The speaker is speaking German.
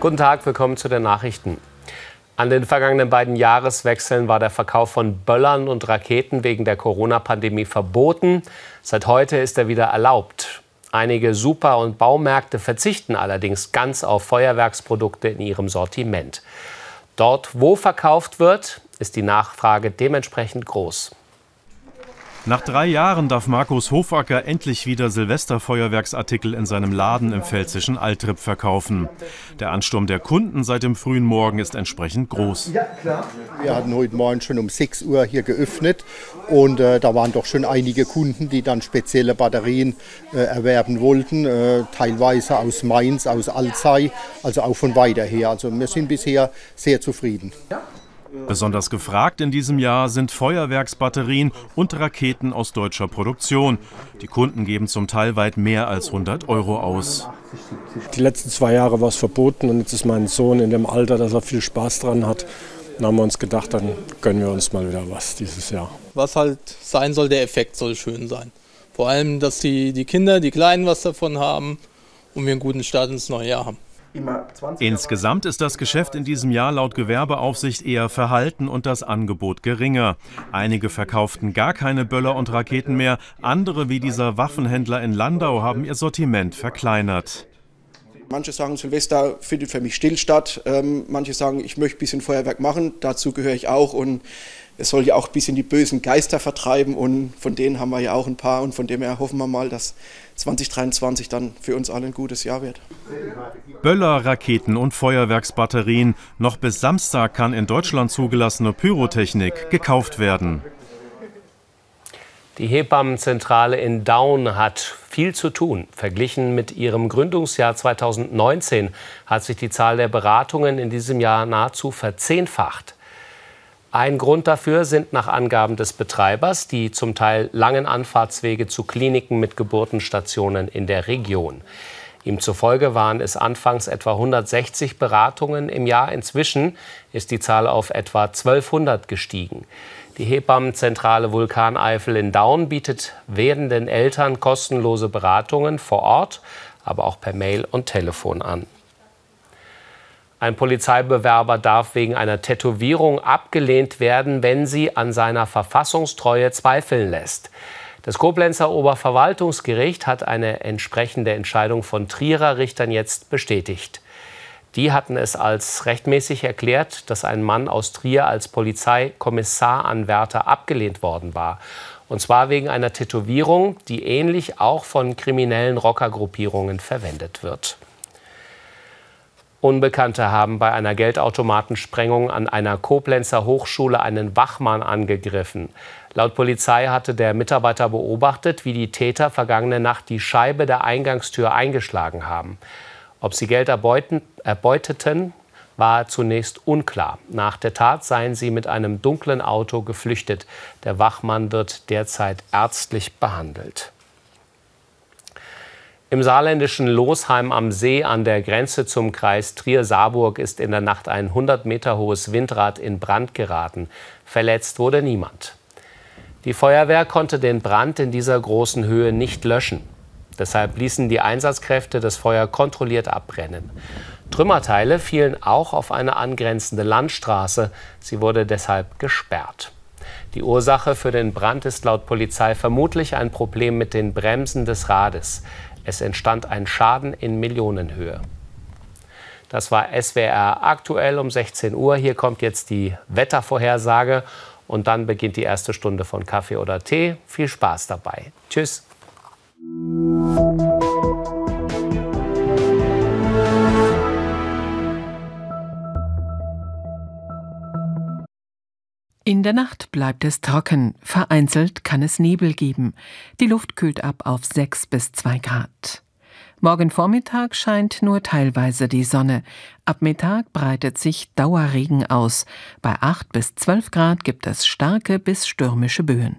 Guten Tag, willkommen zu den Nachrichten. An den vergangenen beiden Jahreswechseln war der Verkauf von Böllern und Raketen wegen der Corona-Pandemie verboten. Seit heute ist er wieder erlaubt. Einige Super- und Baumärkte verzichten allerdings ganz auf Feuerwerksprodukte in ihrem Sortiment. Dort, wo verkauft wird, ist die Nachfrage dementsprechend groß. Nach drei Jahren darf Markus Hofacker endlich wieder Silvesterfeuerwerksartikel in seinem Laden im pfälzischen Altrip verkaufen. Der Ansturm der Kunden seit dem frühen Morgen ist entsprechend groß. Ja, klar. Wir hatten heute Morgen schon um 6 Uhr hier geöffnet und äh, da waren doch schon einige Kunden, die dann spezielle Batterien äh, erwerben wollten, äh, teilweise aus Mainz, aus Alzey, also auch von weiter her. Also wir sind bisher sehr zufrieden. Ja. Besonders gefragt in diesem Jahr sind Feuerwerksbatterien und Raketen aus deutscher Produktion. Die Kunden geben zum Teil weit mehr als 100 Euro aus. Die letzten zwei Jahre war es verboten und jetzt ist mein Sohn in dem Alter, dass er viel Spaß dran hat. Dann haben wir uns gedacht, dann gönnen wir uns mal wieder was dieses Jahr. Was halt sein soll, der Effekt soll schön sein. Vor allem, dass die, die Kinder, die Kleinen was davon haben und wir einen guten Start ins neue Jahr haben. Insgesamt ist das Geschäft in diesem Jahr laut Gewerbeaufsicht eher verhalten und das Angebot geringer. Einige verkauften gar keine Böller und Raketen mehr, andere wie dieser Waffenhändler in Landau haben ihr Sortiment verkleinert. Manche sagen, Silvester findet für mich still statt. Ähm, manche sagen, ich möchte ein bisschen Feuerwerk machen. Dazu gehöre ich auch. Und es soll ja auch ein bisschen die bösen Geister vertreiben und von denen haben wir ja auch ein paar und von dem her hoffen wir mal, dass 2023 dann für uns alle ein gutes Jahr wird. Böller, Raketen und Feuerwerksbatterien. Noch bis Samstag kann in Deutschland zugelassene Pyrotechnik gekauft werden. Die Hebammenzentrale in Daun hat viel zu tun. Verglichen mit ihrem Gründungsjahr 2019 hat sich die Zahl der Beratungen in diesem Jahr nahezu verzehnfacht. Ein Grund dafür sind nach Angaben des Betreibers die zum Teil langen Anfahrtswege zu Kliniken mit Geburtenstationen in der Region. Ihm zufolge waren es anfangs etwa 160 Beratungen im Jahr. Inzwischen ist die Zahl auf etwa 1200 gestiegen. Die Hebammenzentrale Vulkaneifel in Daun bietet werdenden Eltern kostenlose Beratungen vor Ort, aber auch per Mail und Telefon an. Ein Polizeibewerber darf wegen einer Tätowierung abgelehnt werden, wenn sie an seiner Verfassungstreue zweifeln lässt. Das Koblenzer Oberverwaltungsgericht hat eine entsprechende Entscheidung von Trierer Richtern jetzt bestätigt. Die hatten es als rechtmäßig erklärt, dass ein Mann aus Trier als Polizeikommissaranwärter abgelehnt worden war. Und zwar wegen einer Tätowierung, die ähnlich auch von kriminellen Rockergruppierungen verwendet wird. Unbekannte haben bei einer Geldautomatensprengung an einer Koblenzer Hochschule einen Wachmann angegriffen. Laut Polizei hatte der Mitarbeiter beobachtet, wie die Täter vergangene Nacht die Scheibe der Eingangstür eingeschlagen haben. Ob sie Geld erbeuten, erbeuteten, war zunächst unklar. Nach der Tat seien sie mit einem dunklen Auto geflüchtet. Der Wachmann wird derzeit ärztlich behandelt. Im saarländischen Losheim am See an der Grenze zum Kreis Trier-Saarburg ist in der Nacht ein 100 Meter hohes Windrad in Brand geraten. Verletzt wurde niemand. Die Feuerwehr konnte den Brand in dieser großen Höhe nicht löschen. Deshalb ließen die Einsatzkräfte das Feuer kontrolliert abbrennen. Trümmerteile fielen auch auf eine angrenzende Landstraße. Sie wurde deshalb gesperrt. Die Ursache für den Brand ist laut Polizei vermutlich ein Problem mit den Bremsen des Rades. Es entstand ein Schaden in Millionenhöhe. Das war SWR aktuell um 16 Uhr. Hier kommt jetzt die Wettervorhersage und dann beginnt die erste Stunde von Kaffee oder Tee. Viel Spaß dabei. Tschüss. In der Nacht bleibt es trocken, vereinzelt kann es Nebel geben. Die Luft kühlt ab auf 6 bis 2 Grad. Morgen Vormittag scheint nur teilweise die Sonne. Ab Mittag breitet sich Dauerregen aus. Bei 8 bis 12 Grad gibt es starke bis stürmische Böen.